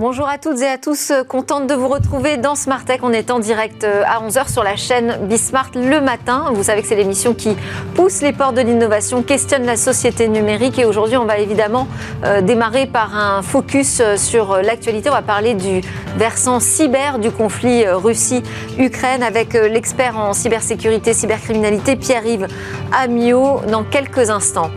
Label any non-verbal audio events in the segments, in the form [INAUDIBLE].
Bonjour à toutes et à tous, contente de vous retrouver dans Smart Tech. On est en direct euh, à 11h sur la chaîne Bismart le matin. Vous savez que c'est l'émission qui pousse les portes de l'innovation, questionne la société numérique. Et aujourd'hui, on va évidemment euh, démarrer par un focus euh, sur l'actualité. On va parler du versant cyber du conflit Russie-Ukraine avec l'expert en cybersécurité, cybercriminalité, Pierre-Yves Amiot, dans quelques instants.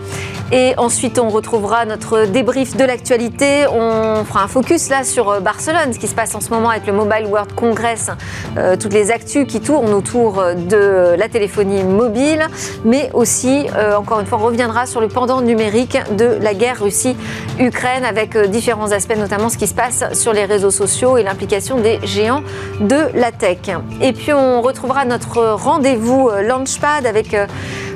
Et ensuite, on retrouvera notre débrief de l'actualité. On fera un focus là sur euh, Barcelone, ce qui se passe en ce moment avec le Mobile World Congress, euh, toutes les actus qui tournent autour de la téléphonie mobile, mais aussi, euh, encore une fois, on reviendra sur le pendant numérique de la guerre Russie-Ukraine avec différents aspects, notamment ce qui se passe sur les réseaux sociaux et l'implication des géants de la tech. Et puis, on retrouvera notre rendez-vous Launchpad avec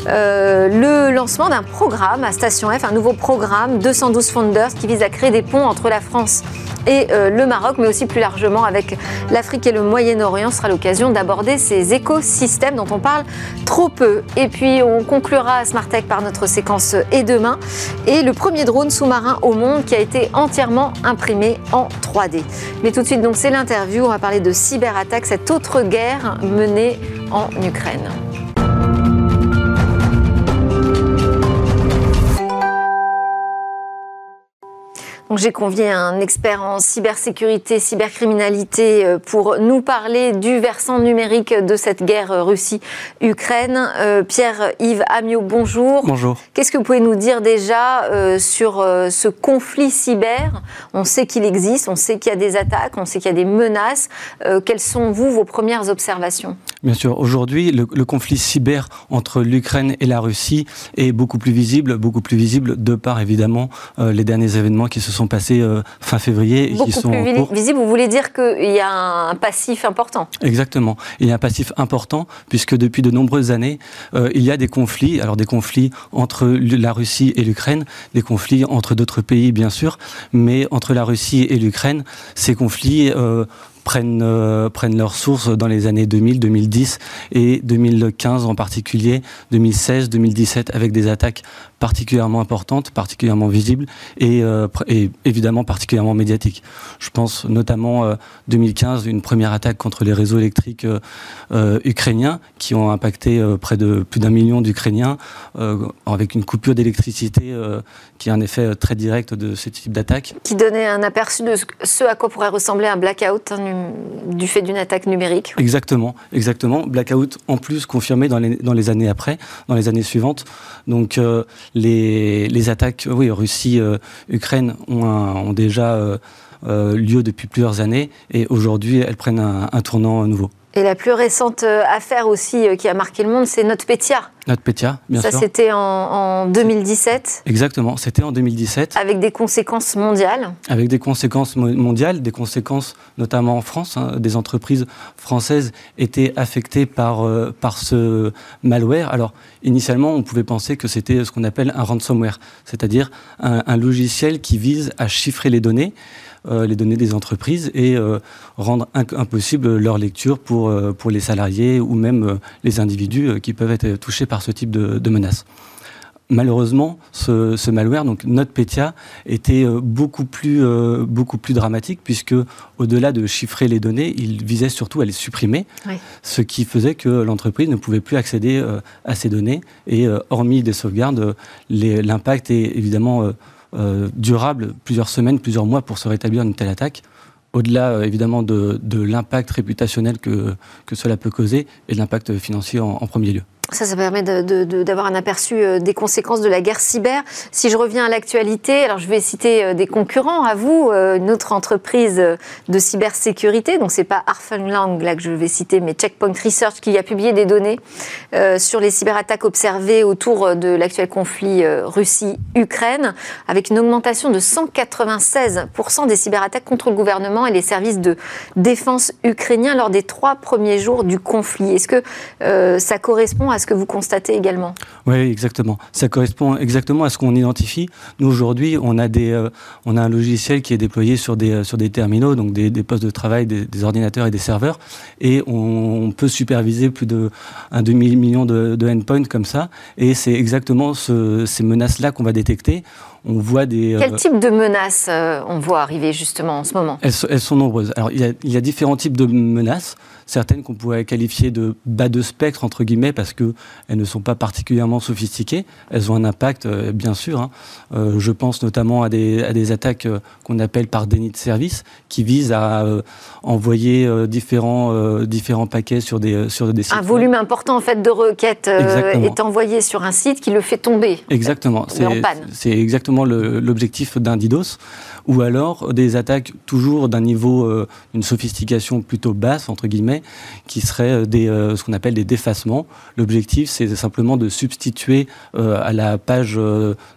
euh, le lancement d'un programme à Station F, un nouveau programme 212 Founders qui vise à créer des ponts entre la France et euh, le Maroc, mais aussi plus largement avec l'Afrique et le Moyen-Orient. Sera l'occasion d'aborder ces écosystèmes dont on parle trop peu. Et puis on conclura à Tech par notre séquence Et demain et le premier drone sous-marin au monde qui a été entièrement imprimé en 3D. Mais tout de suite, donc c'est l'interview. On va parler de cyberattaque, cette autre guerre menée en Ukraine. J'ai convié un expert en cybersécurité, cybercriminalité euh, pour nous parler du versant numérique de cette guerre Russie-Ukraine. Euh, Pierre-Yves Amiot, bonjour. Bonjour. Qu'est-ce que vous pouvez nous dire déjà euh, sur ce conflit cyber? On sait qu'il existe, on sait qu'il y a des attaques, on sait qu'il y a des menaces. quelles sont, vous, vos premières observations? Bien sûr, aujourd'hui, le, conflit cyber entre l'Ukraine et la Russie est beaucoup plus visible, beaucoup plus visible de par, évidemment, les derniers événements qui se sont passés euh, fin février. Beaucoup qui sont plus visible, vous voulez dire qu'il y a un passif important Exactement. Il y a un passif important puisque depuis de nombreuses années, euh, il y a des conflits, alors des conflits entre la Russie et l'Ukraine, des conflits entre d'autres pays bien sûr, mais entre la Russie et l'Ukraine, ces conflits euh, prennent, euh, prennent leurs sources dans les années 2000, 2010 et 2015 en particulier, 2016, 2017 avec des attaques particulièrement importantes, particulièrement visibles et, euh, et évidemment particulièrement médiatiques. Je pense notamment euh, 2015, une première attaque contre les réseaux électriques euh, euh ukrainiens qui ont impacté près de plus d'un million d'Ukrainiens avec une coupure d'électricité qui a un effet très direct de ce type d'attaque. Qui donnait un aperçu de ce à quoi pourrait ressembler un blackout hein, du fait d'une attaque numérique. Exactement, exactement. Blackout en plus confirmé dans les, dans les années après, dans les années suivantes. Donc les, attaques, oui, Russie-Ukraine euh, ont, ont, déjà euh, lieu depuis plusieurs années et aujourd'hui elles prennent un, un tournant nouveau. Et la plus récente euh, affaire aussi euh, qui a marqué le monde, c'est NotPetya. NotPetya, bien sûr. Ça, c'était en, 2017. Exactement, c'était en 2017. Avec des conséquences mondiales. Avec des conséquences mondiales, des conséquences notamment en France. Hein. des entreprises françaises étaient affectées par, euh, par ce malware. Alors, initialement, on pouvait penser que c'était ce qu'on appelle un ransomware, c'est-à-dire un logiciel qui vise à chiffrer les données. Euh, les données des entreprises et euh, rendre impossible leur lecture pour, euh, pour les salariés ou même les individus qui peuvent être touchés par ce type de, menaces malheureusement, ce, malware, donc NotPetya, était beaucoup plus, beaucoup plus dramatique puisque, au-delà de chiffrer les données, il visait surtout à les supprimer, ce qui faisait que l'entreprise ne pouvait plus accéder à ces données. Et hormis des sauvegardes, l'impact est évidemment euh, durable, plusieurs semaines, plusieurs mois pour se rétablir une telle attaque au-delà euh, évidemment de, l'impact réputationnel que, que, cela peut causer et de l'impact financier en premier lieu. Ça, ça permet d'avoir un aperçu euh, des conséquences de la guerre cyber. Si je reviens à l'actualité, alors je vais citer euh, des concurrents à vous, euh, une autre entreprise de cybersécurité, donc c'est pas Lang là que je vais citer, mais Checkpoint Research qui a publié des données sur les cyberattaques observées autour de l'actuel conflit Russie-Ukraine, avec une augmentation de 196% des cyberattaques contre le gouvernement et les services de défense ukrainiens lors des trois premiers jours du conflit. Est-ce que ça correspond à à ce que vous constatez également. Oui, exactement. Ça correspond exactement à ce qu'on identifie. Nous, aujourd'hui, on, a des, euh, on a un logiciel qui est déployé sur des, euh, sur des terminaux, donc des, postes de travail, des, ordinateurs et des serveurs. Et on, peut superviser plus de un demi-million de, de endpoints comme ça. Et c'est exactement ces menaces-là qu'on va détecter on voit des... Quel type de menaces on voit arriver justement en ce moment? Elles, elles, sont nombreuses. Alors il y, a, il y a différents types de menaces certaines qu'on pourrait qualifier de bas de spectre, entre guillemets, parce qu'elles ne sont pas particulièrement sophistiquées. Elles ont un impact, euh, bien sûr. Hein. Euh, je pense notamment à des, à des attaques euh, qu'on appelle par déni de service, qui visent à envoyer différents, différents paquets sur des, sur des sites. Un volume important en fait, de requêtes est envoyé sur un site qui le fait tomber. Exactement. C'est exactement l'objectif d'un DDoS ou alors des attaques toujours d'un niveau, euh, une sophistication plutôt basse, entre guillemets, qui seraient euh, des, euh, ce qu'on appelle des défacements. L'objectif, c'est simplement de substituer à la page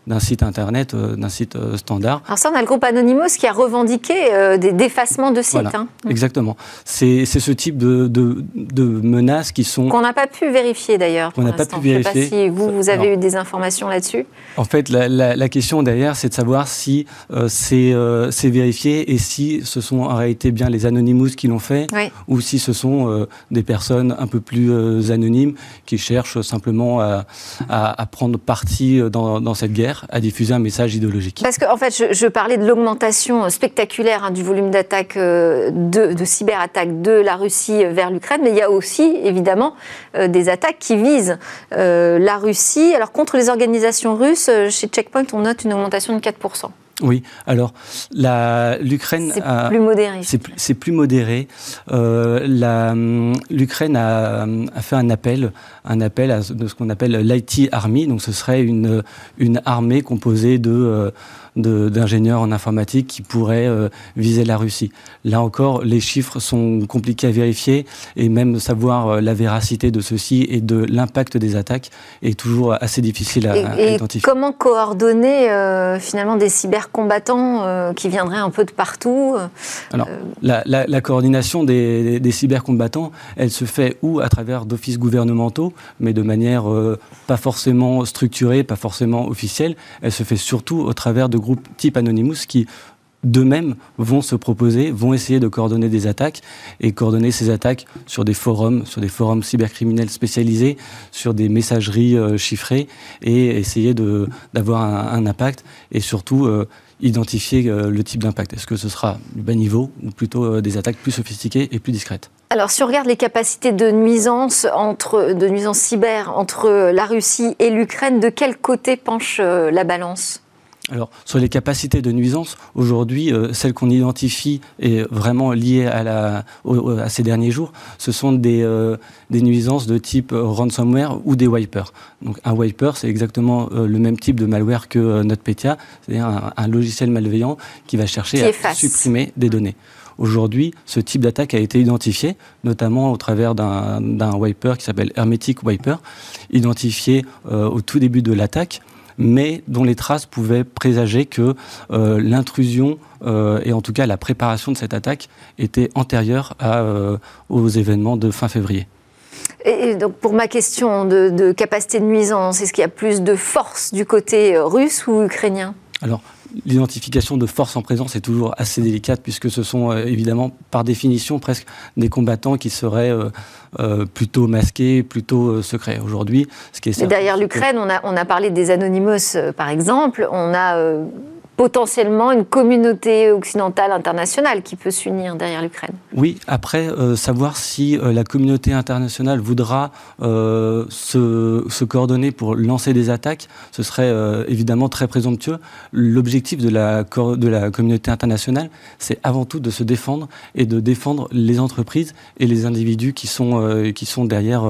d'un site internet, d'un site standard. Alors ça, on a le groupe Anonymous qui a revendiqué des défacements de sites. Hein. Exactement. C'est ce type de, de, de, menaces qui sont... Qu'on n'a pas pu vérifier d'ailleurs. Qu'on n'a pas pu vérifier. Je sais pas si vous, vous avez eu des informations là-dessus. En fait, la, la, la question derrière, c'est de savoir si c'est euh, c'est vérifié et si ce sont en réalité bien les Anonymous qui l'ont fait ou si ce sont euh, des personnes un peu plus euh, anonymes qui cherchent simplement à, prendre parti dans, dans, cette guerre, à diffuser un message idéologique. Parce qu'en en fait, je, je, parlais de l'augmentation spectaculaire hein, du volume d'attaques, de, de cyberattaques de la Russie vers l'Ukraine, mais il y a aussi évidemment des attaques qui visent la Russie. Alors contre les organisations russes, chez Checkpoint, on note une augmentation de 4%. Oui, alors l'Ukraine c'est plus modéré. C'est plus modéré. Euh, L'Ukraine a, a, fait un appel, un appel à de ce qu'on appelle l'IT Army. Donc ce serait une une armée composée de euh, d'ingénieurs en informatique qui pourraient euh, viser la Russie. Là encore, les chiffres sont compliqués à vérifier et même savoir euh, la véracité de ceci et de l'impact des attaques est toujours assez difficile à, et, identifier. Comment coordonner euh, finalement des cybercombattants qui viendraient un peu de partout Alors, la, la, la, coordination des, des, cybercombattants, elle se fait ou à travers d'offices gouvernementaux, mais de manière pas forcément structurée, pas forcément officielle. Elle se fait surtout au travers de groupes type Anonymous qui d'eux-mêmes vont se proposer, vont essayer de coordonner des attaques et coordonner ces attaques sur des forums, sur des forums cybercriminels spécialisés, sur des messageries euh, chiffrées et essayer d'avoir un, impact et surtout euh, identifier euh, le type d'impact. Est-ce que ce sera du bas niveau ou plutôt des attaques plus sophistiquées et plus discrètes? Alors, si on regarde les capacités de nuisance, entre, de nuisance cyber entre la Russie et l'Ukraine, de quel côté penche la balance? Alors, sur les capacités de nuisance, aujourd'hui, euh, celles qu'on identifie et vraiment liées à, la, à, ces derniers jours, ce sont des, euh, des nuisances de type ransomware ou des wipers. Donc, un wiper, c'est exactement euh, le même type de malware que NotPetya, c'est-à-dire un, un, logiciel malveillant qui va chercher à supprimer des données. Aujourd'hui, ce type d'attaque a été identifié, notamment au travers d'un wiper qui s'appelle Hermetic Wiper, identifié au tout début de l'attaque mais dont les traces pouvaient présager que euh, l'intrusion euh, et en tout cas la préparation de cette attaque était antérieure à, euh, aux événements de fin février. Et donc pour ma question de, de capacité de nuisance, est-ce qu'il y a plus de force du côté russe ou ukrainien? Alors, l'identification de forces en présence est toujours assez délicate puisque ce sont euh, évidemment par définition presque des combattants qui seraient euh, euh, plutôt masqués, plutôt secrets. Aujourd'hui, ce qui est derrière l'Ukraine, on a, on a parlé des Anonymous par exemple, on a potentiellement une communauté occidentale internationale qui peut s'unir derrière l'Ukraine. Oui, après, euh, savoir si euh, la communauté internationale voudra euh, se, se, coordonner pour lancer des attaques, ce serait évidemment très présomptueux. L'objectif de la, de la communauté internationale, c'est avant tout de se défendre et de défendre les entreprises et les individus qui sont, qui sont, derrière,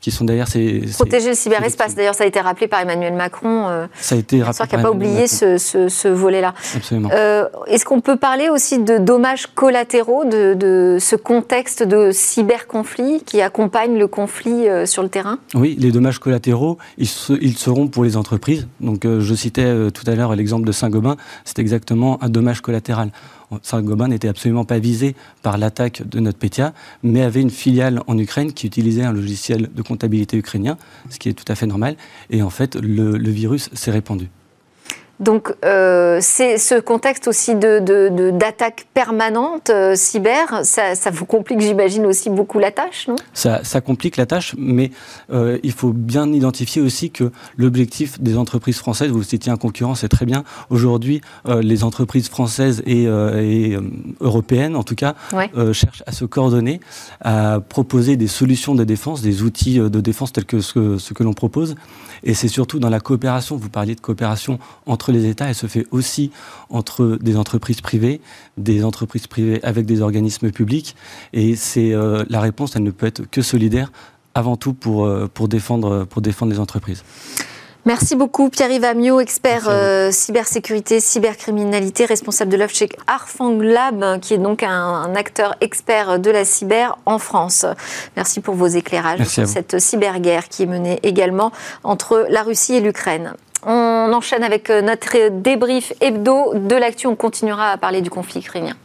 qui sont derrière ces... Protéger le cyberespace, d'ailleurs ça a été rappelé par Emmanuel Macron. ça a été rappelé. qui n'a pas oublié ce, ce, ce volet-là. Euh, Est-ce qu'on peut parler aussi de dommages collatéraux de, de ce contexte de cyberconflit qui accompagne le conflit euh, sur le terrain? Oui, les dommages collatéraux, ils, ils, seront pour les entreprises. Donc, euh, je citais tout à l'heure l'exemple de Saint-Gobain, c'est exactement un dommage collatéral. Saint-Gobain n'était absolument pas visé par l'attaque de NotPetya, mais avait une filiale en Ukraine qui utilisait un logiciel de comptabilité ukrainien, ce qui est tout à fait normal. Et en fait, le, le virus s'est répandu. Donc, euh, c'est ce contexte aussi d'attaque de, euh, cyber, ça, ça, vous complique, j'imagine, aussi beaucoup la tâche, non? Ça, ça, complique la tâche, mais euh, il faut bien identifier aussi que l'objectif des entreprises françaises, vous citiez un concurrent, c'est très bien. Aujourd'hui, les entreprises françaises et, et européennes, en tout cas, ouais. cherchent à se coordonner, à proposer des solutions de défense, des outils de défense tels que ce, ce que l'on propose. Et c'est surtout dans la coopération, vous parliez de coopération entre les États, elle se fait aussi entre des entreprises privées, des entreprises privées avec des organismes publics. Et c'est euh, la réponse, elle ne peut être que solidaire, avant tout pour, euh, pour, défendre, pour défendre les entreprises. Merci beaucoup Pierre-Yves Amiot, expert euh, cybersécurité, cybercriminalité, responsable de l'œuvre chez Arfang Lab, qui est donc un, acteur expert de la cyber en France. Merci pour vos éclairages sur cette cyberguerre qui est menée également entre la Russie et l'Ukraine. On enchaîne avec euh, notre débrief hebdo de l'actu. On continuera à parler du conflit ukrainien.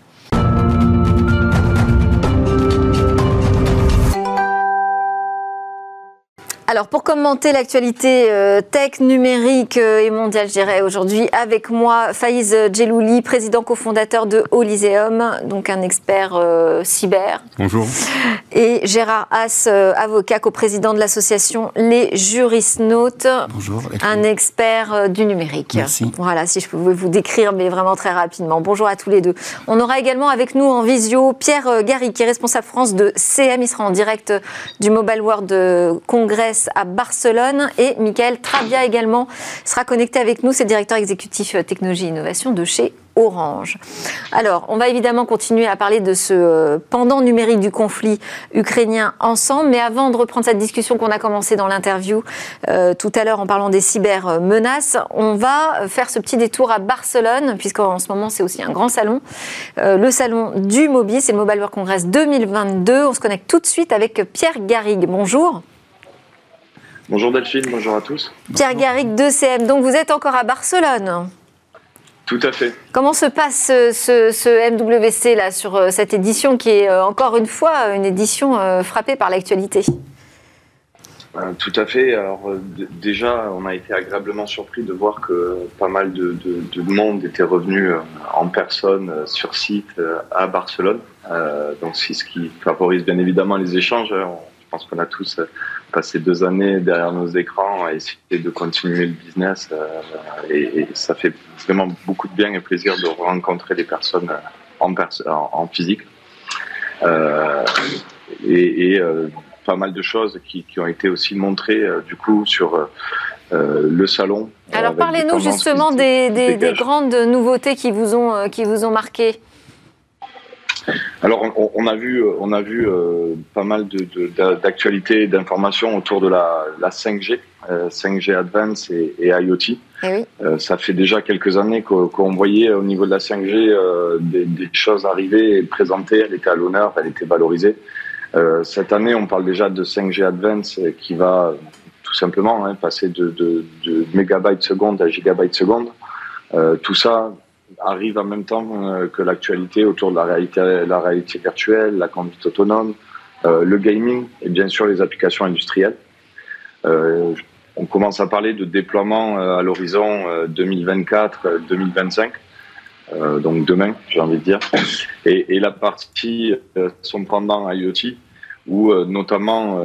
Alors, pour commenter l'actualité euh, tech, numérique euh, et mondiale, je dirais aujourd'hui, avec moi, Faïz Djelouli, président cofondateur de Oliseum, donc un expert euh, cyber. Bonjour. Et Gérard Haas, avocat, co-président de l'association Les Jurisnautes. Bonjour. Un expert du numérique. Merci. Voilà, si je pouvais vous décrire, mais vraiment très rapidement. Bonjour à tous les deux. On aura également avec nous en visio Pierre Gary, qui est responsable France de CM. Il sera en direct du Mobile World Congress à Barcelone. Et Michael Trabia également sera connecté avec nous, c'est directeur exécutif euh, technologie et innovation de chez Orange. Alors, on va évidemment continuer à parler de ce euh, pendant numérique du conflit ukrainien ensemble, mais avant de reprendre cette discussion qu'on a commencé dans l'interview euh, tout à l'heure en parlant des cyber-menaces, on va faire ce petit détour à Barcelone, puisqu'en ce moment c'est aussi un grand salon, le salon du Mobile, c'est le Mobile World Congress 2022. On se connecte tout de suite avec Pierre Garrigue. Bonjour. Bonjour Delphine, bonjour à tous. Pierre Garrigue de CM, donc vous êtes encore à Barcelone Tout à fait. Comment se passe ce, MWC là sur euh, cette édition qui est euh, encore une fois une édition euh, frappée par l'actualité? Tout à fait. Alors déjà, on a été agréablement surpris de voir que pas mal de, monde était revenu en personne sur site à Barcelone. donc c'est ce qui favorise bien évidemment les échanges. Je pense qu'on a tous passé deux années derrière nos écrans à essayer de continuer le business. Euh, et, ça fait vraiment beaucoup de bien et plaisir de rencontrer des personnes en, en, physique. Euh, et, euh, pas mal de choses qui, ont été aussi montrées du coup sur le salon. Alors parlez-nous justement des, des, grandes nouveautés qui vous ont, qui vous ont marqué. Alors, on, a vu, on a vu euh, pas mal d'actualités et d'informations autour de la, 5G, 5G euh, Advance et, IoT. Eh euh, ça fait déjà quelques années qu'on voyait au niveau de la 5G des, choses arriver et présenter. Elle était à l'honneur, elle était valorisée. cette année, on parle déjà de 5G Advance qui va tout simplement hein, passer de, de, de mégabytes seconde à gigabytes seconde. tout ça arrive en même temps euh, que l'actualité autour de la réalité, la réalité virtuelle, la conduite autonome, euh, le gaming et bien sûr les applications industrielles. Euh, on commence à parler de déploiement à l'horizon 2024-2025. donc demain, j'ai envie de dire, et, la partie son pendant IoT, où notamment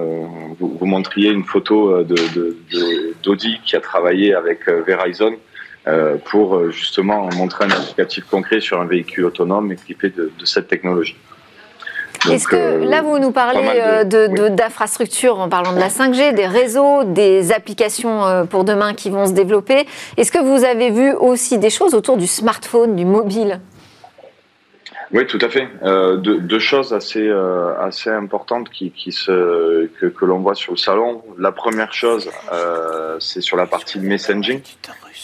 vous, montriez une photo d'Audi de, qui a travaillé avec Verizon euh, pour euh, justement montrer un applicatif concret sur un véhicule autonome équipé de, de cette technologie. Est-ce que euh, là, vous nous parlez d'infrastructures en parlant de la 5G, des réseaux, des applications pour demain qui vont se développer. Est-ce que vous avez vu aussi des choses autour du smartphone, du mobile? Oui, tout à fait. Euh, deux, choses assez assez importantes qui, qui se que, l'on voit sur le salon. La première chose, euh, c'est sur la partie messaging.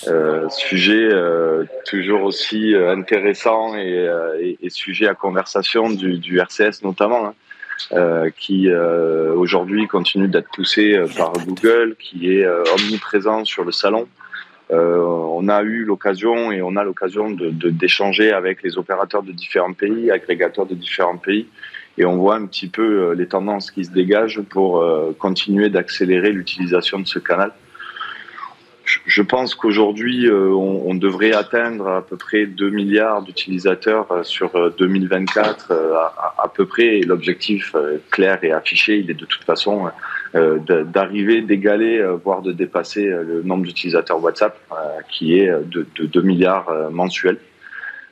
Euh, sujet euh, toujours aussi euh, intéressant et, et, sujet à conversation du, du RCS notamment, hein, qui aujourd'hui continue d'être poussé par Google, qui est omniprésent sur le salon. On a eu l'occasion et on a l'occasion de, d'échanger avec les opérateurs de différents pays, agrégateurs de différents pays, et on voit un petit peu les tendances qui se dégagent pour continuer d'accélérer l'utilisation de ce canal je pense qu'aujourd'hui, euh, on, devrait atteindre à peu près 2 milliards d'utilisateurs euh, sur 2024 à, peu près. L'objectif clair et affiché, il est de toute façon d'arriver, d'égaler, voire de dépasser le nombre d'utilisateurs WhatsApp, qui est de, de 2 milliards mensuels.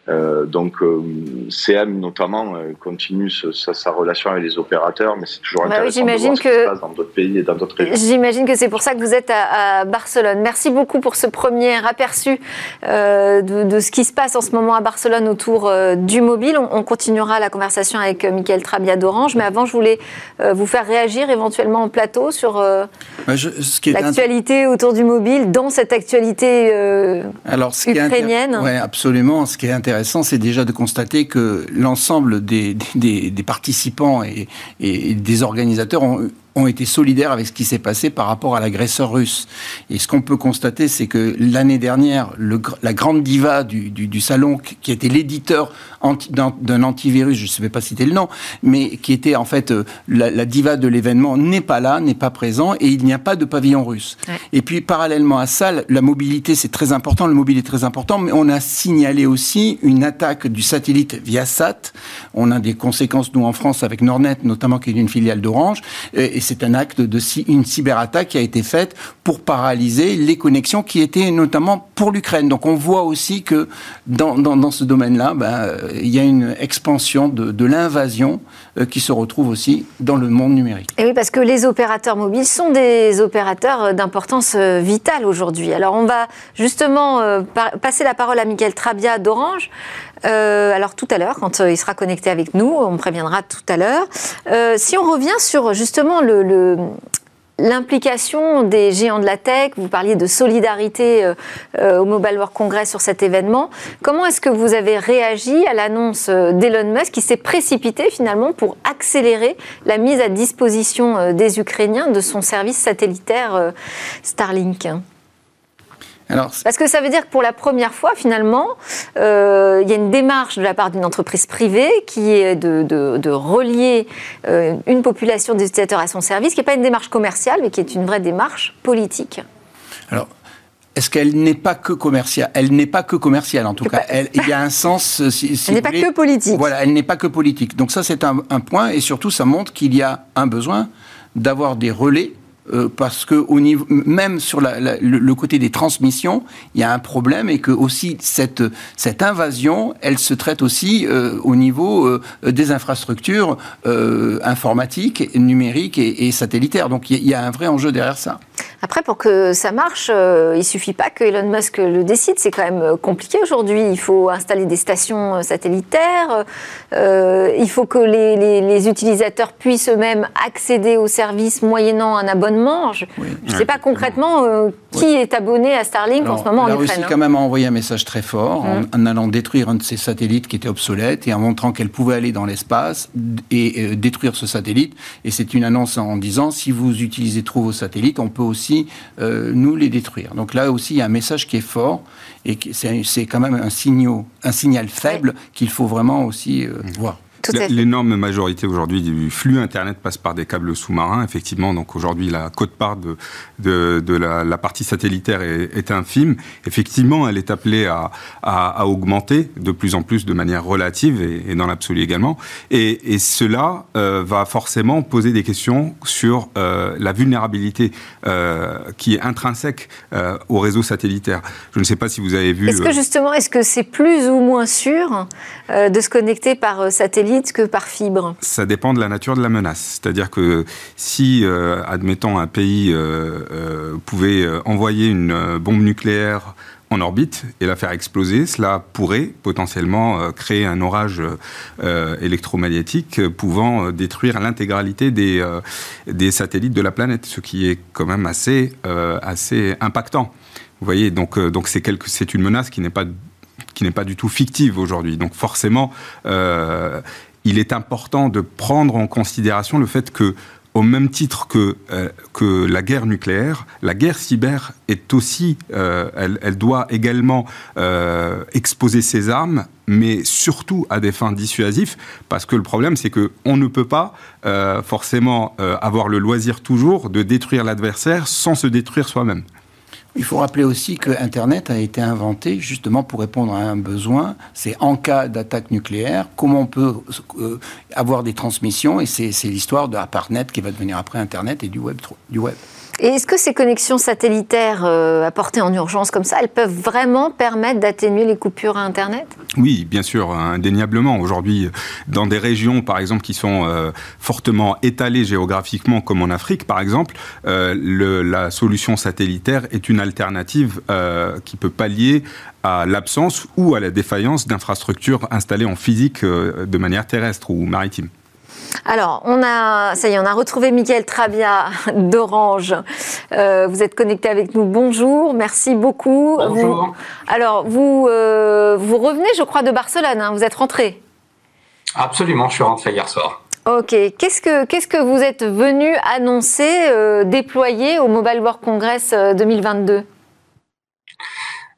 Euh, donc euh, CM notamment euh, continue sa, relation avec les opérateurs, mais c'est toujours bah intéressant de voir ce qui se passe dans d'autres pays et dans d'autres régions. J'imagine que c'est pour ça que vous êtes à, Barcelone. Merci beaucoup pour ce premier aperçu de, ce qui se passe en ce moment à Barcelone autour du mobile. On, continuera la conversation avec Michael Trabia d'Orange, mais avant je voulais vous faire réagir éventuellement en plateau sur bah, l'actualité autour du mobile, dans cette actualité Alors, ce ukrainienne. Oui, absolument. Ce qui est intéressant c'est déjà de constater que l'ensemble des, participants et, des organisateurs ont ont été solidaires avec ce qui s'est passé par rapport à l'agresseur russe. Et ce qu'on peut constater, c'est que l'année dernière, le, la grande diva du, du, salon, qui était l'éditeur d'un antivirus, je ne sais pas citer le nom, mais qui était en fait euh, la, diva de l'événement, n'est pas là, n'est pas présent, et il n'y a pas de pavillon russe. Et puis parallèlement à ça, la mobilité, c'est très important, le mobile est très important, mais on a signalé aussi une attaque du satellite Viasat. On a des conséquences, nous, en France, avec Nordnet, notamment, qui est une filiale d'Orange, et c'est un acte de une cyberattaque qui a été faite pour paralyser les connexions qui étaient notamment pour l'Ukraine. Donc on voit aussi que dans, ce domaine-là, ben, il y a une expansion de, de l'invasion euh, qui se retrouve aussi dans le monde numérique. Et oui, parce que les opérateurs mobiles sont des opérateurs d'importance euh, vitale aujourd'hui. Alors on va justement euh, passer la parole à Michael Trabia d'Orange. Alors tout à l'heure, quand il sera connecté avec nous, on préviendra tout à l'heure. si on revient sur justement l'implication des géants de la tech, vous parliez de solidarité euh, euh, au Mobile World Congress sur cet événement. Comment est-ce que vous avez réagi à l'annonce euh, d'Elon Musk qui s'est précipité finalement pour accélérer la mise à disposition des Ukrainiens de son service satellitaire Starlink? Parce que ça veut dire que pour la première fois, finalement, euh, il y a une démarche de la part d'une entreprise privée qui est de, relier euh, une population d'utilisateurs à son service, qui n'est pas une démarche commerciale, mais qui est une vraie démarche politique. Alors, est-ce qu'elle n'est pas que commerciale? Elle n'est pas que commerciale, en tout cas. il y a un sens. Euh, si, elle n'est pas que politique. Voilà, elle n'est pas que politique. Donc ça, c'est un, un, point, et surtout, ça montre qu'il y a un besoin d'avoir des relais euh, parce que au niveau, même sur le, côté des transmissions, il y a un problème et que aussi cette, cette invasion, elle se traite aussi euh, au niveau euh, des infrastructures informatiques, numériques et, satellitaires. Donc il y, a un vrai enjeu derrière ça. Après, pour que ça marche, il il suffit pas que Elon Musk le décide. C'est quand même compliqué aujourd'hui. Il faut installer des stations satellitaires. il faut que les, les utilisateurs puissent eux-mêmes accéder aux services moyennant un abonnement je ne sais pas concrètement euh, qui est abonné à Starlink en ce moment en Ukraine. La Russie, hein. quand même, a envoyé un message très fort en, mmh. allant détruire un de ses satellites qui était obsolète et en montrant qu'elle pouvait aller dans l'espace et euh, détruire ce satellite. Et c'est une annonce en disant si vous utilisez trop vos satellites, on peut aussi euh, nous les détruire. Donc là aussi, il y a un message qui est fort et c'est quand même un, signal, un signal faible qu'il faut vraiment aussi voir. L'énorme majorité aujourd'hui du flux Internet passe par des câbles sous-marins, effectivement. Donc aujourd'hui, la cote-part de, de, la, partie satellitaire est, infime. Effectivement, elle est appelée à, à, augmenter de plus en plus de manière relative et, dans l'absolu également. Et, cela euh, va forcément poser des questions sur euh, la vulnérabilité euh, qui est intrinsèque au réseau satellitaire. Je ne sais pas si vous avez vu. Est-ce que justement, est-ce que c'est plus ou moins sûr de se connecter par satellite que par fibre Ça dépend de la nature de la menace. C'est-à-dire que si, euh, admettons, un pays euh, euh, pouvait envoyer une bombe nucléaire en orbite et la faire exploser, cela pourrait potentiellement créer un orage électromagnétique pouvant détruire l'intégralité des, des satellites de la planète, ce qui est quand même assez, assez impactant. Vous voyez, donc donc c'est c'est une menace qui n'est pas n'est pas du tout fictive aujourd'hui. Donc forcément, il est important de prendre en considération le fait que au même titre que, euh, la guerre nucléaire, la guerre cyber est aussi, euh, elle, doit également euh, exposer ses armes, mais surtout à des fins dissuasives, parce que le problème, c'est que on ne peut pas forcément avoir le loisir toujours de détruire l'adversaire sans se détruire soi-même. Il faut rappeler aussi que Internet a été inventé justement pour répondre à un besoin. C'est en cas d'attaque nucléaire, comment on peut euh, avoir des transmissions, et c'est l'histoire de ARPANET qui va devenir après Internet et du web. Du web. Et est-ce que ces connexions satellitaires euh, apportées en urgence comme ça, elles peuvent vraiment permettre d'atténuer les coupures à Internet? Oui, bien sûr, indéniablement. Aujourd'hui, dans des régions, par exemple, qui sont euh, fortement étalées géographiquement, comme en Afrique, par exemple, euh, la solution satellitaire est une alternative qui peut pallier à l'absence ou à la défaillance d'infrastructures installées en physique de manière terrestre ou maritime. Alors, on a, ça y est, on a retrouvé Mickaël Trabia [LAUGHS] d'Orange. Euh, vous êtes connecté avec nous. Bonjour, merci beaucoup. Bonjour. alors, vous, euh, vous revenez, je crois, de Barcelone. Hein. vous êtes rentré. Absolument, je suis rentré hier soir. Ok. Qu'est-ce que, qu'est-ce que vous êtes venu annoncer, euh, déployer au Mobile World Congress 2022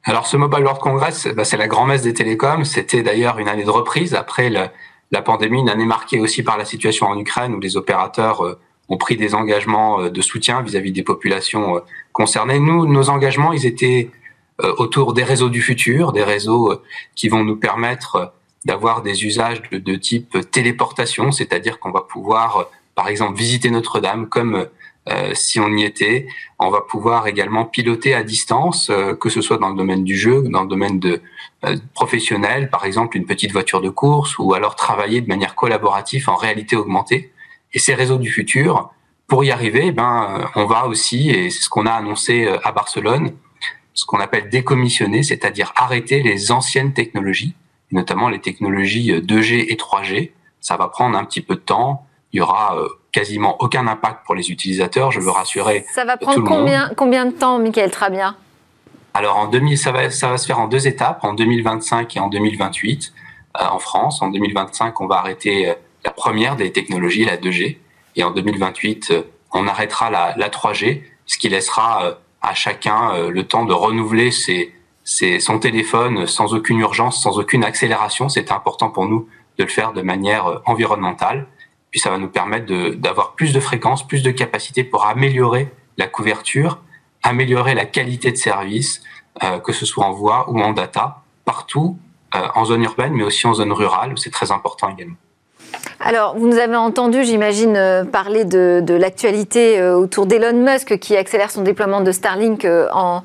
alors ce Mobile World Congress, bah, c'est la grand-messe des télécoms. C'était d'ailleurs une année de reprise après le, la pandémie, une année marquée aussi par la situation en Ukraine où les opérateurs euh, ont pris des engagements euh, de soutien vis-à-vis des populations euh, concernées. Nous, nos engagements, ils étaient autour des réseaux du futur, des réseaux qui vont nous permettre d'avoir des usages de, de type téléportation, c'est-à-dire qu'on va pouvoir, par exemple, visiter Notre-Dame comme euh, si on y était. On va pouvoir également piloter à distance, que ce soit dans le domaine du jeu, dans le domaine de, euh, professionnel, par exemple une petite voiture de course, ou alors travailler de manière collaborative en réalité augmentée. Et ces réseaux du futur, pour y arriver, eh ben, euh, on va aussi, et c'est ce qu'on a annoncé euh, à Barcelone, ce qu'on appelle décommissionner, c'est-à-dire arrêter les anciennes technologies, notamment les technologies 2G et 3G. Ça va prendre un petit peu de temps. Il y aura quasiment aucun impact pour les utilisateurs, je veux rassurer. Ça va prendre combien, combien de temps, Michael Trabia alors en 2000, ça va, ça va se faire en deux étapes, en 2025 et en 2028 euh, en France. En 2025, on va arrêter euh, la première des technologies, la 2G, et en 2028, euh, on arrêtera la, la 3G, ce qui laissera à chacun le temps de renouveler ses, ses, son téléphone sans aucune urgence, sans aucune accélération. C'est important pour nous de le faire de manière environnementale. Puis ça va nous permettre d'avoir plus de fréquences, plus de capacités pour améliorer la couverture améliorer la qualité de service, euh, que ce soit en voix ou en data, partout, euh, en zone urbaine, mais aussi en zone rurale, c'est très important également. Alors, vous nous avez entendu, j'imagine, euh, parler de, l'actualité autour d'Elon Musk qui accélère son déploiement de Starlink en,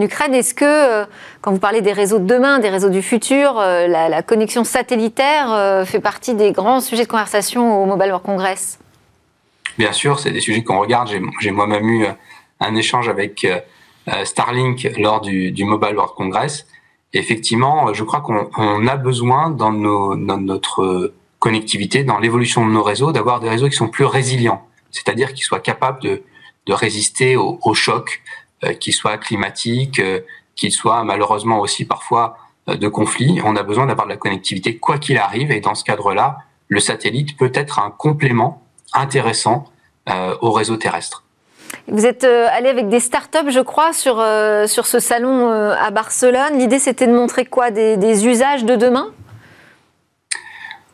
Ukraine. Est-ce que, quand vous parlez des réseaux de demain, des réseaux du futur, la, connexion satellitaire fait partie des grands sujets de conversation au Mobile World Congress? Bien sûr, c'est des sujets qu'on regarde. J'ai moi-même eu un échange avec euh, euh, Starlink lors du, Mobile World Congress. effectivement, je crois qu'on a besoin dans notre connectivité, dans l'évolution de nos réseaux, d'avoir des réseaux qui sont plus résilients, c'est-à-dire qui soient capables de, résister aux, chocs, euh, qu'ils soient climatiques, euh, qu'ils soient malheureusement aussi parfois de conflits. On a besoin d'avoir de la connectivité quoi qu'il arrive, et dans ce cadre-là, le satellite peut être un complément intéressant euh, au réseau terrestre. Vous êtes euh, allé avec des startups, je crois, sur, euh, sur ce salon euh, à Barcelone. L'idée, c'était de montrer quoi? Des, usages de demain?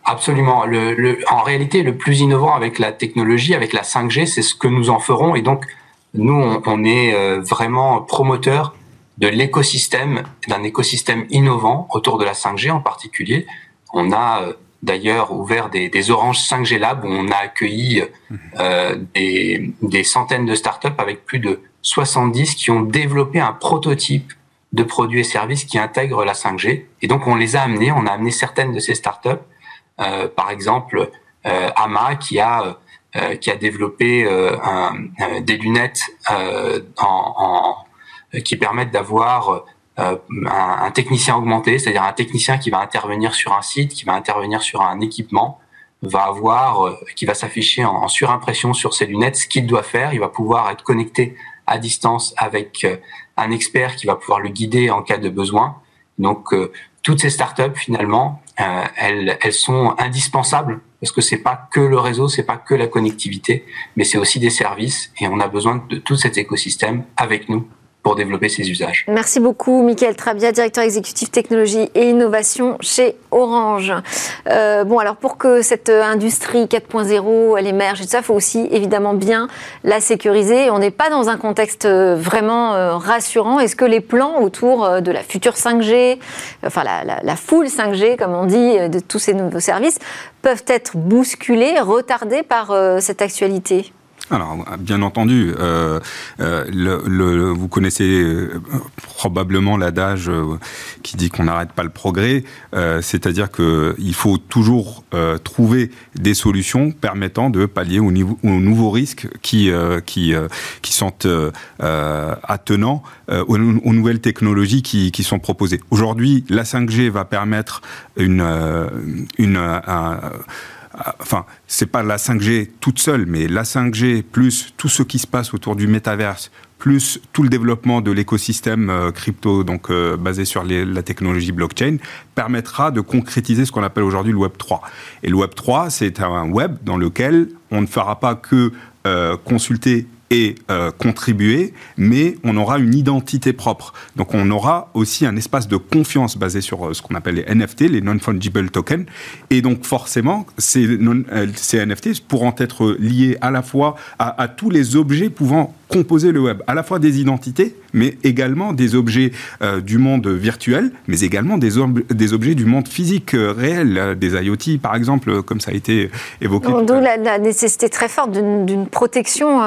Absolument. Le, en réalité, le plus innovant avec la technologie, avec la 5G, c'est ce que nous en ferons. Et donc, nous, on, est vraiment promoteur de l'écosystème, d'un écosystème innovant autour de la 5G en particulier. On a d'ailleurs ouvert des, des, Orange 5G Lab où on a accueilli euh, des, des, centaines de startups avec plus de 70 qui ont développé un prototype de produits et services qui intègrent la 5G. Et donc on les a amenés, on a amené certaines de ces startups, euh, par exemple euh, Ama qui a euh, qui a développé euh, un, des lunettes en, en, qui permettent d'avoir euh, un, technicien augmenté, c'est-à-dire un technicien qui va intervenir sur un site, qui va intervenir sur un équipement, va avoir, euh, qui va s'afficher en, surimpression sur ses lunettes ce qu'il doit faire. Il va pouvoir être connecté à distance avec euh, un expert qui va pouvoir le guider en cas de besoin. Donc toutes ces startups finalement, elles, elles sont indispensables parce que c'est pas que le réseau, c'est pas que la connectivité, mais c'est aussi des services et on a besoin de tout cet écosystème avec nous pour développer usages. Merci beaucoup, Michael Trabia, directeur exécutif technologie et innovation chez Orange. Euh, bon, alors pour que cette industrie 4.0 elle émerge et tout ça, il faut aussi évidemment bien la sécuriser. On n'est pas dans un contexte euh, vraiment euh, rassurant. Est-ce que les plans autour de la future 5G, enfin la, la, la full 5G, comme on dit, de tous ces nouveaux services, peuvent être bousculés, retardés par cette actualité? Alors, bien entendu, euh, euh, le, vous connaissez euh, probablement l'adage qui dit qu'on n'arrête pas le progrès, c'est-à-dire qu'il faut toujours trouver des solutions permettant de pallier aux, nouveaux risques qui, qui, qui sont attenants aux, nouvelles technologies qui, qui sont proposées. Aujourd'hui, la 5G va permettre une, une un, enfin, c'est pas la 5G toute seule, mais la 5G plus tout ce qui se passe autour du métaverse, plus tout le développement de l'écosystème euh, crypto, donc euh, basé sur la technologie blockchain, permettra de concrétiser ce qu'on appelle aujourd'hui le Web 3. Et le Web 3, c'est un web dans lequel on ne fera pas que euh, consulter et euh, contribuer, mais on aura une identité propre. Donc on aura aussi un espace de confiance basé sur euh, ce qu'on appelle les NFT, les non-fungible tokens. Et donc forcément, ces, euh, ces NFT pourront être liés à la fois à tous les objets pouvant composer le web, à la fois des identités, mais également des objets euh, du monde virtuel, mais également des, des objets du monde physique euh, réel, euh, des IoT par exemple, comme ça a été évoqué. D'où la, nécessité très forte d'une protection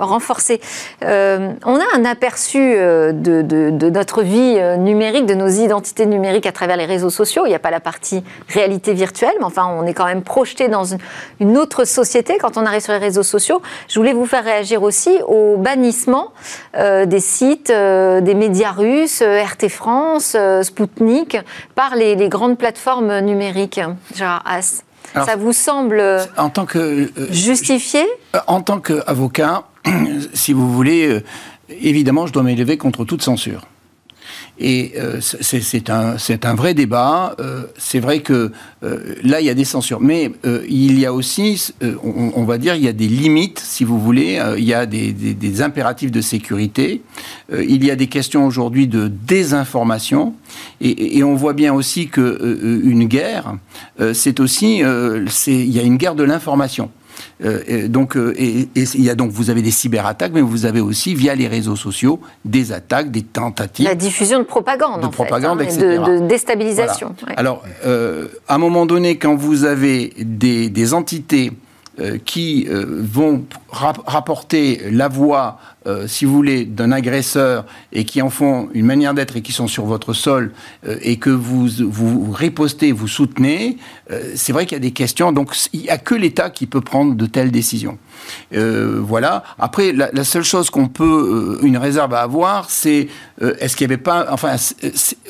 renforcée. on a un aperçu de, de, notre vie numérique, de nos identités numériques à travers les réseaux sociaux. Il n'y a pas la partie réalité virtuelle, mais enfin, on est quand même projeté dans une, une autre société quand on arrive sur les réseaux sociaux. Je voulais vous faire réagir aussi au bannissement euh, des sites, euh, des médias russes, euh, RT France, Spoutnik, par les, grandes plateformes numériques. Gérard Haas. Ça vous semble en tant que, justifié En tant qu'avocat, [CLEARS THROAT] si vous voulez, évidemment, je dois m'élever contre toute censure. Et euh, c'est un, vrai débat. Euh, c'est vrai que euh, là, il y a des censures. Mais il y a aussi, on, va dire, il y a des limites, si vous voulez. il y a des, impératifs de sécurité. il y a des questions aujourd'hui de désinformation. Et, et, on voit bien aussi que une guerre, c'est aussi, il y a une guerre de l'information. Euh, donc, euh, et, il y a donc, vous avez des cyberattaques, mais vous avez aussi, via les réseaux sociaux, des attaques, des tentatives. La diffusion de propagande, de en propagande, fait, hein, De, déstabilisation. Alors, euh, à un moment donné, quand vous avez des, des entités qui vont rapporter la voix euh, si vous voulez, d'un agresseur et qui en font une manière d'être et qui sont sur votre sol euh, et que vous, vous ripostez, vous soutenez, euh, c'est vrai qu'il y a des questions. Donc, il n'y a que l'État qui peut prendre de telles décisions. voilà. Après, la, la seule chose qu'on peut, une réserve à avoir, c'est est-ce qu'il n'y avait pas. Enfin,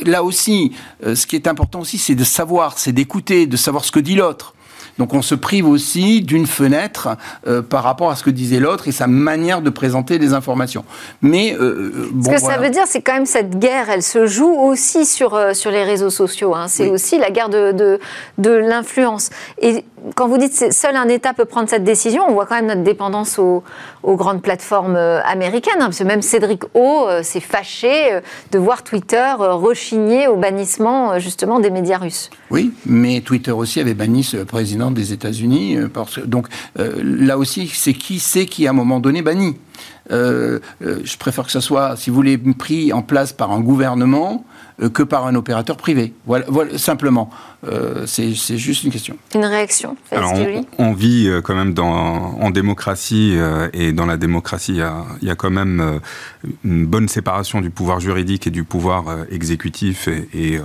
là aussi, ce qui est important aussi, c'est de savoir, c'est d'écouter, de savoir ce que dit l'autre. Donc on se prive aussi d'une fenêtre euh, par rapport à ce que disait l'autre et sa manière de présenter les informations. Mais euh, euh, ce que ça veut dire, c'est quand même cette guerre, elle se joue aussi sur, sur les réseaux sociaux. Hein. C'est aussi la guerre de, de, de l'influence. Et quand vous dites que seul un État peut prendre cette décision, on voit quand même notre dépendance aux, grandes plateformes américaines. Hein, parce que même Cédric O s'est fâché de voir Twitter rechigner au bannissement justement des médias russes. Oui, mais Twitter aussi avait banni ce président des États-Unis. Euh, donc euh, là aussi, c'est qui c'est qui à un moment donné bannit. Euh, je préfère que ce soit, si vous voulez, pris en place par un gouvernement que par un opérateur privé. Voilà, voilà simplement. c'est juste une question. Une réaction Alors on, vit quand même dans, en démocratie et dans la démocratie, il y a, il y a quand même une bonne séparation du pouvoir juridique et du pouvoir exécutif et, et,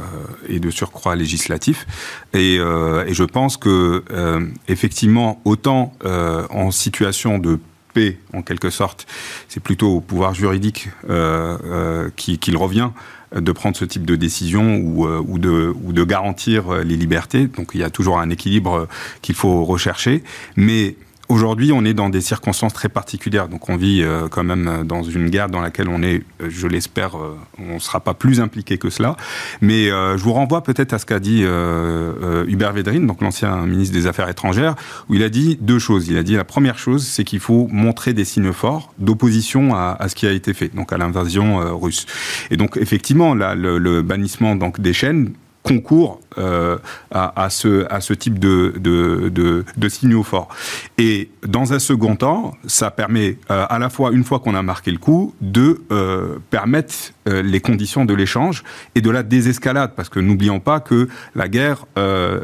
et, de surcroît législatif. Et, et je pense que euh, effectivement, autant euh, en situation de paix, en quelque sorte, c'est plutôt au pouvoir juridique euh, qu'il revient de prendre ce type de décision ou, ou, de, de garantir les libertés. Donc il y a toujours un équilibre qu'il faut rechercher. Mais Aujourd'hui, on est dans des circonstances très particulières. Donc, on vit euh, quand même dans une guerre dans laquelle on est, euh, je l'espère, euh, on ne sera pas plus impliqué que cela. Mais je vous renvoie peut-être à ce qu'a dit Hubert Védrine, donc l'ancien ministre des Affaires étrangères, où il a dit deux choses. Il a dit la première chose, c'est qu'il faut montrer des signes forts d'opposition à, à, ce qui a été fait, donc à l'invasion russe. Et donc, effectivement, là, le, le bannissement donc des chaînes concourt euh, à, ce, à ce type de, de, de, signaux forts. Et dans un second temps, ça permet euh, à la fois, une fois qu'on a marqué le coup, de euh, permettre les conditions de l'échange et de la désescalade. Parce que n'oublions pas que la guerre,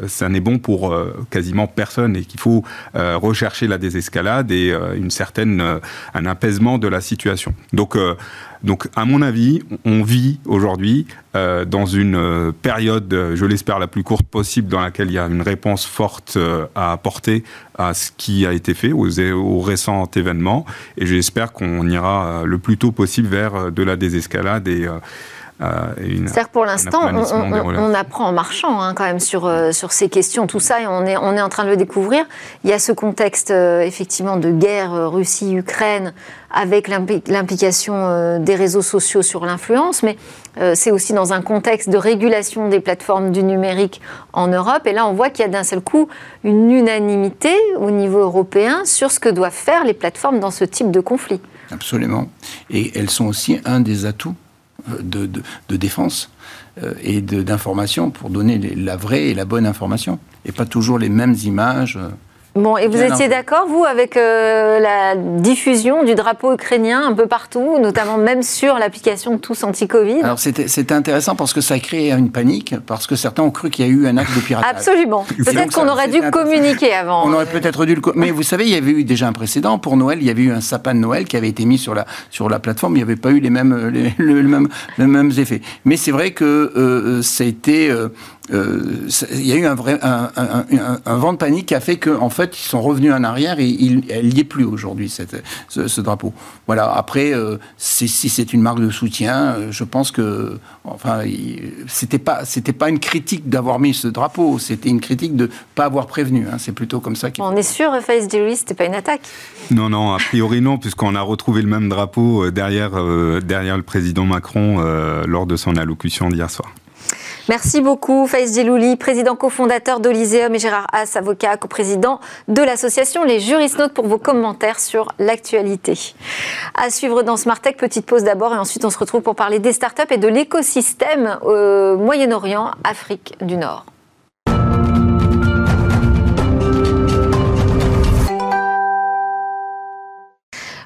ça n'est bon pour quasiment personne et qu'il faut rechercher la désescalade et une certaine, un apaisement de la situation. Donc, donc, à mon avis, on vit aujourd'hui euh, dans une euh, période, je l'espère, la plus courte possible, dans laquelle il y a une réponse forte euh, à apporter à ce qui a été fait, aux, aux récents événements. Et j'espère qu'on ira le plus tôt possible vers de la désescalade et euh, C'est-à-dire que pour l'instant, on, apprend en marchant hein, quand même sur, euh, sur ces questions, tout ça, et on est, on est en train de le découvrir. Il y a ce contexte euh, effectivement de guerre Russie-Ukraine avec l'implication des réseaux sociaux sur l'influence, mais c'est aussi dans un contexte de régulation des plateformes du numérique en Europe. Et là, on voit qu'il y a d'un seul coup une unanimité au niveau européen sur ce que doivent faire les plateformes dans ce type de conflit. Absolument. Et elles sont aussi un des atouts de, de, défense euh, et d'information pour donner la vraie et la bonne information, et pas toujours les mêmes images. Euh, Bon, et vous étiez d'accord, vous, avec euh, la diffusion du drapeau ukrainien un peu partout, notamment même sur l'application Tous Anti-Covid? Alors, c'était intéressant parce que ça a créé une panique, parce que certains ont cru qu'il y a eu un acte de piratage. Absolument. [LAUGHS] Peut-être qu'on aurait dû communiquer avant. On aurait peut-être dû le... Mais vous savez, il y avait eu déjà un précédent. Pour Noël, il y avait eu un sapin de Noël qui avait été mis sur la, sur la plateforme. Il n'y avait pas eu les mêmes, les, [LAUGHS] mêmes, les mêmes effets. Mais c'est vrai que euh, ça a été... Euh, euh, il y a eu un, vrai, un, vent de panique qui a fait qu'en en fait, ils sont revenus en arrière et il n'y est plus aujourd'hui, ce, ce, drapeau. Voilà, après, euh, si c'est une marque de soutien, euh, je pense que, enfin, c'était pas, c'était pas une critique d'avoir mis ce drapeau, c'était une critique de ne pas avoir prévenu. Hein. c'est plutôt comme ça. On est sûr, Face Jerry, c'était pas une attaque? Non, non, a priori non, puisqu'on a retrouvé le même drapeau derrière, derrière le président Macron lors de son allocution d'hier soir. Merci beaucoup, Faïs Djelouli, président cofondateur d'Olyséum et Gérard Haas, avocat, coprésident de l'association Les Juristes Notes pour vos commentaires sur l'actualité. À suivre dans Smart Tech, petite pause d'abord et ensuite on se retrouve pour parler des startups et de l'écosystème au Moyen-Orient, Afrique du Nord.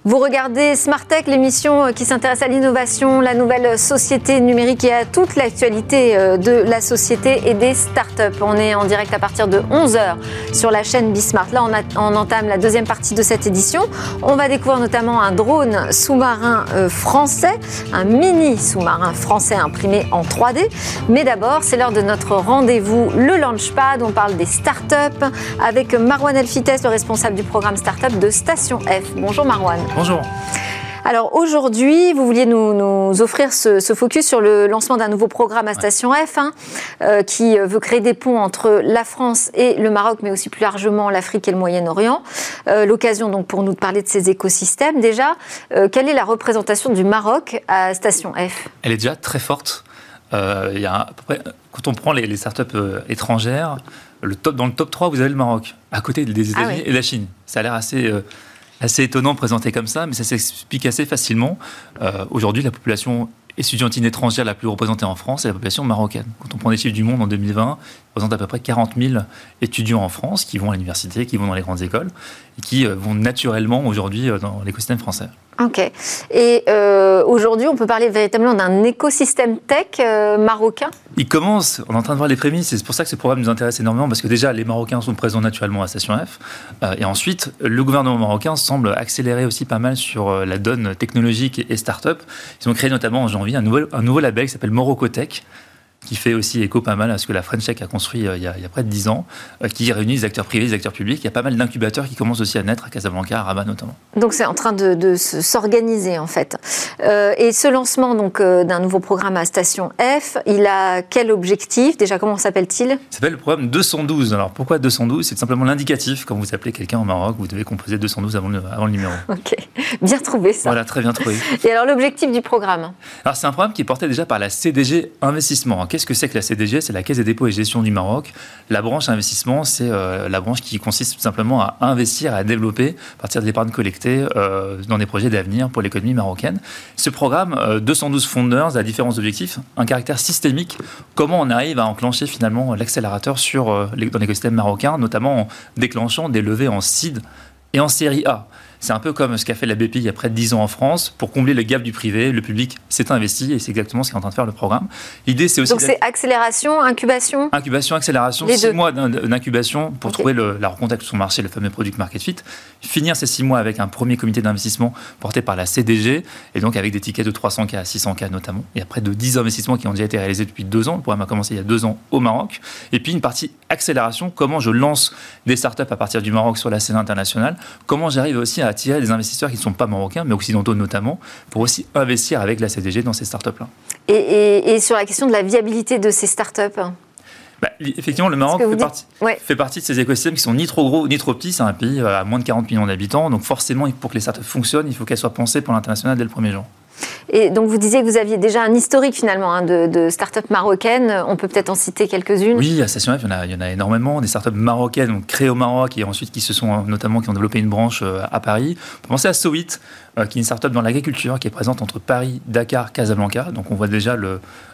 Vous regardez Smart Tech, l'émission euh, qui s'intéresse à l'innovation, la nouvelle société numérique et à toute l'actualité euh, de la société et des startups. On est en direct à partir de 11h sur la chaîne Bismart. Là, on, entame la deuxième partie de cette édition. On va découvrir notamment un drone sous-marin euh, français, un mini sous-marin français imprimé en 3D. Mais d'abord, c'est l'heure de notre rendez-vous, le Launchpad. On parle des startups avec Marwan Elfites, le responsable du programme Startup de Station F. Bonjour Marwan. Bonjour. Alors aujourd'hui, vous vouliez nous, offrir ce, focus sur le lancement d'un nouveau programme à Station F hein, euh, qui veut créer des ponts entre la France et le Maroc, mais aussi plus largement l'Afrique et le Moyen-Orient. Euh, l'occasion donc pour nous de parler de ces écosystèmes. Déjà, euh, quelle est la représentation du Maroc à Station F? Elle est déjà très forte. Il y a à peu près, quand on prend les, startups étrangères, le top, dans le top 3, vous avez le Maroc, à côté des ah États-Unis et la Chine. Ça a l'air assez assez étonnant présenté comme ça, mais ça s'explique assez facilement. Euh, aujourd'hui, la population étudiantine étrangère la plus représentée en France est la population marocaine. Quand on prend les chiffres du monde en 2020, représente à peu près 40 000 étudiants en France qui vont à l'université, qui vont dans les grandes écoles et qui euh, vont naturellement aujourd'hui euh, dans l'écosystème français. Ok. Et euh, aujourd'hui, on peut parler véritablement d'un écosystème tech euh, marocain? Il commence, on est en train de voir les prémices, c'est pour ça que ce programme nous intéresse énormément, parce que déjà, les Marocains sont présents naturellement à Station F, euh, et ensuite, le gouvernement marocain semble accélérer aussi pas mal sur la donne technologique et start-up. Ils ont créé notamment en janvier un nouveau, un nouveau label qui s'appelle Morocco Tech, qui fait aussi écho pas mal à ce que la French Tech a construit il, y a, près de 10 ans, qui réunit les acteurs privés, les acteurs publics. Il y a pas mal d'incubateurs qui commencent aussi à naître à Casablanca, à Rabat notamment. Donc c'est en train de, s'organiser en fait. et ce lancement donc d'un nouveau programme à Station F, il a quel objectif? Déjà, comment s'appelle-t-il? Il s'appelle le programme 212. Alors pourquoi 212 C'est simplement l'indicatif. Quand vous appelez quelqu'un au Maroc, vous devez composer 212 avant le, avant le numéro. [LAUGHS] Ok, bien trouvé ça. Voilà, très bien trouvé. Et alors l'objectif du programme? Alors c'est un programme qui est porté déjà par la CDG Investissement. Qu'est-ce que c'est que la CDG C'est la Caisse des dépôts et gestion du Maroc. La branche investissement, c'est euh, la branche qui consiste simplement à investir, à développer à partir de l'épargne collectée euh, dans des projets d'avenir pour l'économie marocaine. Ce programme, 212 euh, founders, a différents objectifs. Un caractère systémique. Comment on arrive à enclencher finalement l'accélérateur sur, dans l'écosystème marocain, notamment en déclenchant des levées en seed et en série A? C'est un peu comme ce qu'a fait la BPI il y a près de 10 ans en France. Pour combler le gap du privé, le public s'est investi et c'est exactement ce qu'est en train de faire le programme. L'idée, c'est aussi. Donc, c'est accélération, incubation? Incubation, accélération, 6 mois d'incubation pour trouver le, la rencontre avec son marché, le fameux product market fit. Finir ces 6 mois avec un premier comité d'investissement porté par la CDG et donc avec des tickets de 300K à 600K notamment. Et après de 10 investissements qui ont déjà été réalisés depuis 2 ans. Le programme a commencé il y a 2 ans au Maroc. Et puis une partie accélération, comment je lance des startups à partir du Maroc sur la scène internationale? Comment j'arrive aussi à attirer des investisseurs qui ne sont pas marocains, mais occidentaux notamment, pour aussi investir avec la CDG dans ces startups-là. Et, et, sur la question de la viabilité de ces startups bah, effectivement, le Maroc fait, partie, fait, partie, de ces écosystèmes qui sont ni trop gros ni trop petits. C'est un pays euh, à moins de 40 millions d'habitants. Donc forcément, pour que les startups fonctionnent, il faut qu'elles soient pensées pour l'international dès le premier jour. Et donc vous disiez que vous aviez déjà un historique finalement hein, de, de start-up marocaines. On peut peut-être en citer quelques-unes. Oui, à Station F, il y, en a, énormément. Des start-up marocaines créées au Maroc et ensuite qui se sont notamment qui ont développé une branche euh, à Paris. On peut à Sowit, euh, qui est une start-up dans l'agriculture qui est présente entre Paris, Dakar, Casablanca. Donc on voit déjà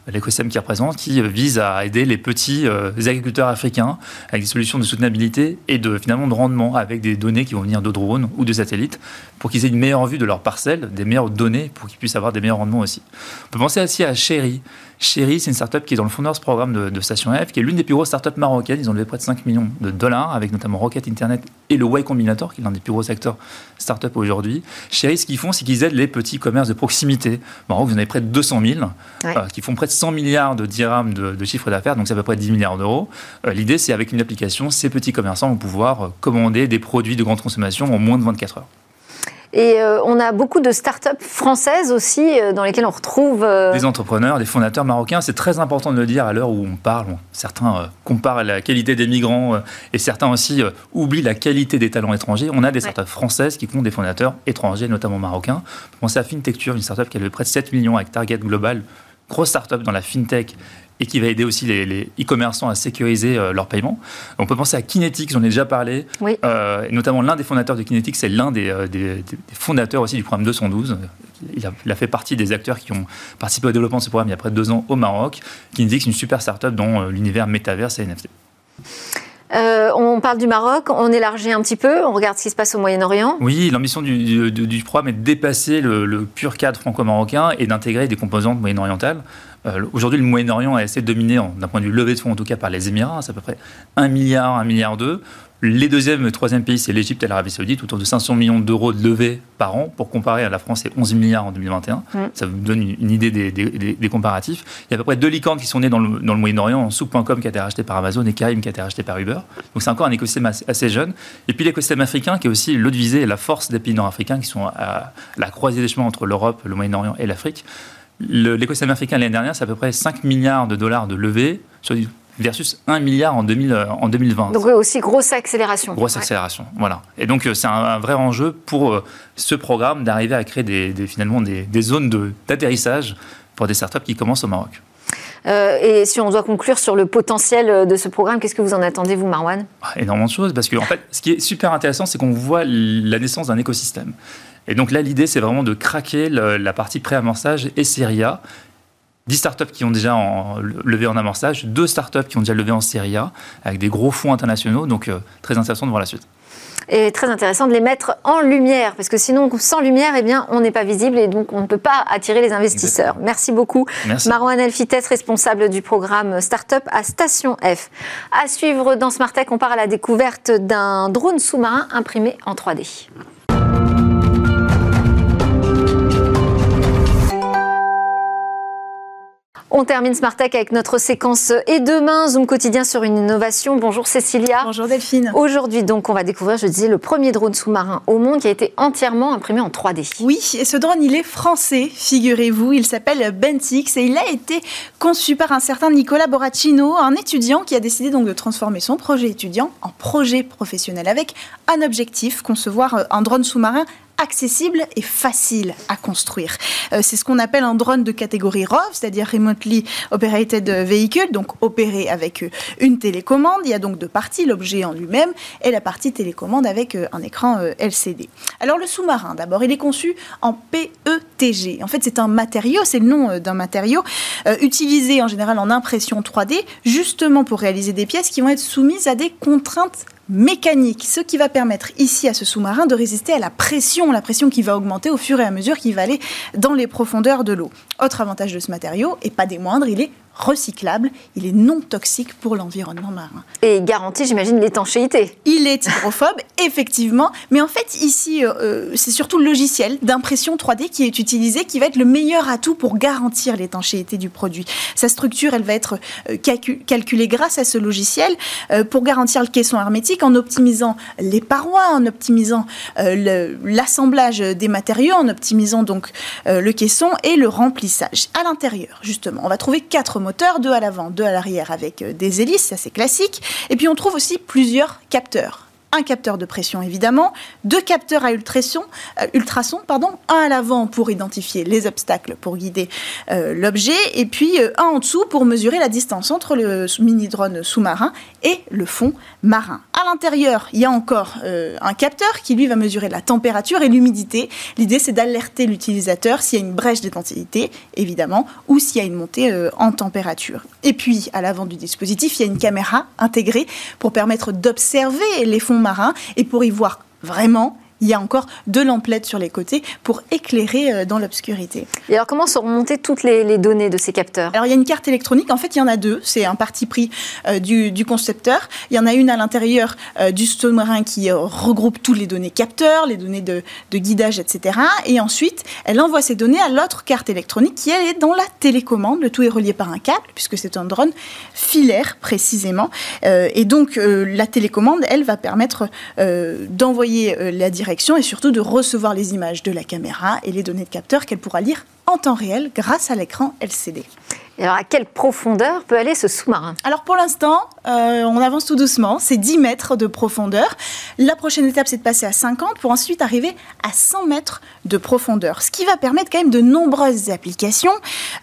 l'écosystème qui représente, qui vise à aider les petits euh, agriculteurs africains avec des solutions de soutenabilité et de finalement de rendement avec des données qui vont venir de drones ou de satellites pour qu'ils aient une meilleure vue de leurs parcelles, des meilleures données pour qu'ils puissent avoir des meilleurs rendements aussi. On peut penser aussi à Chéri. Chéri, c'est une startup qui est dans le Founders Programme de, Station F, qui est l'une des plus grosses startups marocaines. Ils ont levé près de 5 millions de dollars, avec notamment Rocket Internet et le Y Combinator, qui est l'un des plus gros acteurs startup aujourd'hui. Chéri, ce qu'ils font, c'est qu'ils aident les petits commerces de proximité. Au Maroc, vous en avez près de 200 000, euh, qui font près de 100 milliards de dirhams de, chiffre d'affaires, donc c'est à peu près 10 milliards d'euros. Euh, l'idée, c'est avec une application, ces petits commerçants vont pouvoir euh, commander des produits de grande consommation en moins de 24 heures. Et euh, on a beaucoup de start-up françaises aussi euh, dans lesquelles on retrouve... Euh, des entrepreneurs, des fondateurs marocains. C'est très important de le dire à l'heure où on parle. certains comparent la qualité des migrants et certains aussi oublient la qualité des talents étrangers. On a des start-up françaises qui comptent des fondateurs étrangers, notamment marocains. Pensez à FinTecture, une start-up qui a levé près de 7 millions avec Target Global grosse start-up dans la fintech et qui va aider aussi les e-commerçants à sécuriser euh, leurs paiements. On peut penser à Kinetic, j'en ai déjà parlé, euh, notamment l'un des fondateurs de Kinetic, c'est l'un euh, des, fondateurs aussi du programme 212. Il a, fait partie des acteurs qui ont participé au développement de ce programme il y a près de deux ans au Maroc. Kinetic, c'est une super start-up dans l'univers métaverse et NFT. On parle du Maroc, on élargit un petit peu, on regarde ce qui se passe au Moyen-Orient. Oui, l'ambition du, programme est de dépasser le, le pur cadre franco-marocain et d'intégrer des composantes moyen-orientales. Euh, aujourd'hui, le Moyen-Orient est assez dominé, d'un point de vue levée de fonds, en tout cas par les Émirats. C'est à peu près 1 milliard, 1 milliard 2. Les deuxièmes et troisième pays, c'est l'Égypte et l'Arabie Saoudite, autour de 500 millions d'euros de levée par an. Pour comparer à la France, c'est 11 milliards en 2021. Mm. Ça vous donne une idée des, comparatifs. Il y a à peu près deux licornes qui sont nées dans le, Moyen-Orient, Souq.com qui a été racheté par Amazon et Karim qui a été racheté par Uber. Donc c'est encore un écosystème assez, jeune. Et puis l'écosystème africain qui est aussi l'autre visée et la force des pays nord-africains qui sont à la croisée des chemins entre l'Europe, le Moyen-Orient et l'Afrique. L'écosystème africain l'année dernière, c'est à peu près 5 milliards de dollars de levée versus 1 milliard en, 2000, euh, en 2020. Donc aussi grosse accélération. Grosse accélération, voilà. Et donc euh, c'est un, vrai enjeu pour euh, ce programme d'arriver à créer des, finalement des, zones d'atterrissage pour des startups qui commencent au Maroc. et si on doit conclure sur le potentiel de ce programme, qu'est-ce que vous en attendez, vous, Marwan? Ah, Énormément de choses, parce que en fait, ce qui est super intéressant, c'est qu'on voit la naissance d'un écosystème. Et donc là, l'idée, c'est vraiment de craquer la partie pré-amorçage et série A. 10 startups qui ont déjà levé en amorçage, 2 startups qui ont déjà levé en série A, avec des gros fonds internationaux. Donc, euh, très intéressant de voir la suite. Et très intéressant de les mettre en lumière, parce que sinon, sans lumière, eh bien, on n'est pas visible et donc on ne peut pas attirer les investisseurs. Merci beaucoup. Merci. Marwan Elfites, responsable du programme Startup à Station F. À suivre dans Smart Tech, on part à la découverte d'un drone sous-marin imprimé en 3D. On termine Smart Tech avec notre séquence Et demain, Zoom quotidien sur une innovation. Bonjour Cécilia. Bonjour Delphine. Aujourd'hui, donc, on va découvrir, je disais, le premier drone sous-marin au monde qui a été entièrement imprimé en 3D. Oui, et ce drone, il est français, figurez-vous. Il s'appelle Bentix et il a été conçu par un certain Nicolas Borracino, un étudiant qui a décidé donc de transformer son projet étudiant en projet professionnel avec un objectif, concevoir un drone sous-marin accessible et facile à construire. Euh, c'est ce qu'on appelle un drone de catégorie ROV, c'est-à-dire Remotely Operated Vehicle, donc opéré avec euh, une télécommande. Il y a donc deux parties, l'objet en lui-même et la partie télécommande avec euh, un écran LCD. Alors le sous-marin, d'abord, il est conçu en PETG. En fait, c'est un matériau, c'est le nom d'un matériau utilisé en général en impression 3D, justement pour réaliser des pièces qui vont être soumises à des contraintes mécanique, ce qui va permettre ici à ce sous-marin de résister à la pression, la pression qui va augmenter au fur et à mesure qu'il va aller dans les profondeurs de l'eau. Autre avantage de ce matériau, et pas des moindres, il est recyclable, il est non toxique pour l'environnement marin. Et garantit, j'imagine, l'étanchéité. Il est hydrophobe, [LAUGHS] effectivement, mais en fait, ici, euh, euh, c'est surtout le logiciel d'impression 3D qui est utilisé, qui va être le meilleur atout pour garantir l'étanchéité du produit. Sa structure, elle va être euh, calculée grâce à ce logiciel pour garantir le caisson hermétique en optimisant les parois, en optimisant l'assemblage des matériaux, en optimisant donc le caisson et le remplissage. À l'intérieur, justement, on va trouver quatre moteurs, deux à l'avant, deux à l'arrière avec euh, des hélices, ça c'est classique. Et puis on trouve aussi plusieurs capteurs un capteur de pression évidemment, deux capteurs à ultrasons, euh, ultrasons pardon, un à l'avant pour identifier les obstacles pour guider euh, l'objet, et puis euh, un en dessous pour mesurer la distance entre le mini-drone sous-marin et le fond marin. À l'intérieur, il y a encore un capteur qui lui va mesurer la température et l'humidité. L'idée c'est d'alerter l'utilisateur s'il y a une brèche d'intensité, évidemment, ou s'il y a une montée en température. Et puis à l'avant du dispositif, il y a une caméra intégrée pour permettre d'observer les fonds marin et pour y voir vraiment il y a encore deux lamplettes sur les côtés pour éclairer euh, dans l'obscurité. Et alors, comment sont remontées toutes les, données de ces capteurs? Alors, il y a une carte électronique. En fait, il y en a deux. C'est un parti pris euh, du, concepteur. Il y en a une à l'intérieur euh, du sous-marin qui regroupe toutes les données capteurs, les données de, guidage, etc. Et ensuite, elle envoie ces données à l'autre carte électronique qui, elle, est dans la télécommande. Le tout est relié par un câble, puisque c'est un drone filaire, précisément. et donc, la télécommande, elle, va permettre d'envoyer la direction et surtout de recevoir les images de la caméra et les données de capteur qu'elle pourra lire en temps réel grâce à l'écran LCD. Et alors, à quelle profondeur peut aller ce sous-marin? Alors, pour l'instant, euh, on avance tout doucement. C'est 10 mètres de profondeur. La prochaine étape, c'est de passer à 50 pour ensuite arriver à 100 mètres de profondeur. Ce qui va permettre quand même de nombreuses applications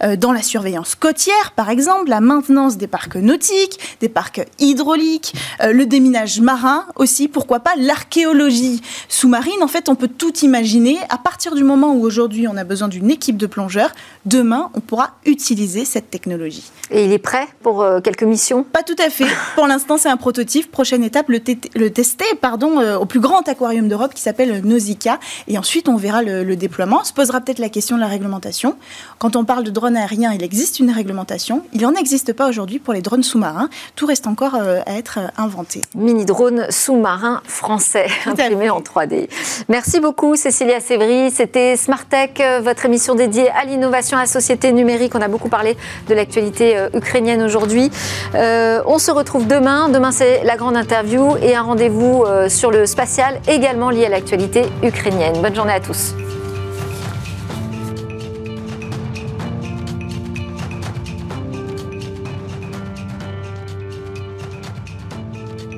euh, dans la surveillance côtière, par exemple, la maintenance des parcs nautiques, des parcs hydrauliques, euh, le déminage marin aussi, pourquoi pas l'archéologie sous-marine. En fait, on peut tout imaginer. À partir du moment où aujourd'hui on a besoin d'une équipe de plongeurs, demain, on pourra utiliser cette technologie. Et il est prêt pour quelques missions? Pas tout à fait. Pour l'instant, c'est un prototype. Prochaine étape, le, le tester pardon, euh, au plus grand aquarium d'Europe qui s'appelle Nausicaa. Et ensuite, on verra le, déploiement. On se posera peut-être la question de la réglementation. Quand on parle de drone aérien, il existe une réglementation. Il n'en existe pas aujourd'hui pour les drones sous-marins. Tout reste encore euh, à être inventé. Mini-drone sous-marin français imprimé en 3D. Merci beaucoup, Cécilia Sévry. C'était Smart Tech, votre émission dédiée à l'innovation à la société numérique. On a beaucoup parlé de l'actualité euh, ukrainienne aujourd'hui. Euh, on se retrouve demain. Demain, c'est la grande interview et un rendez-vous euh, sur le spatial également lié à l'actualité ukrainienne. Bonne journée à tous.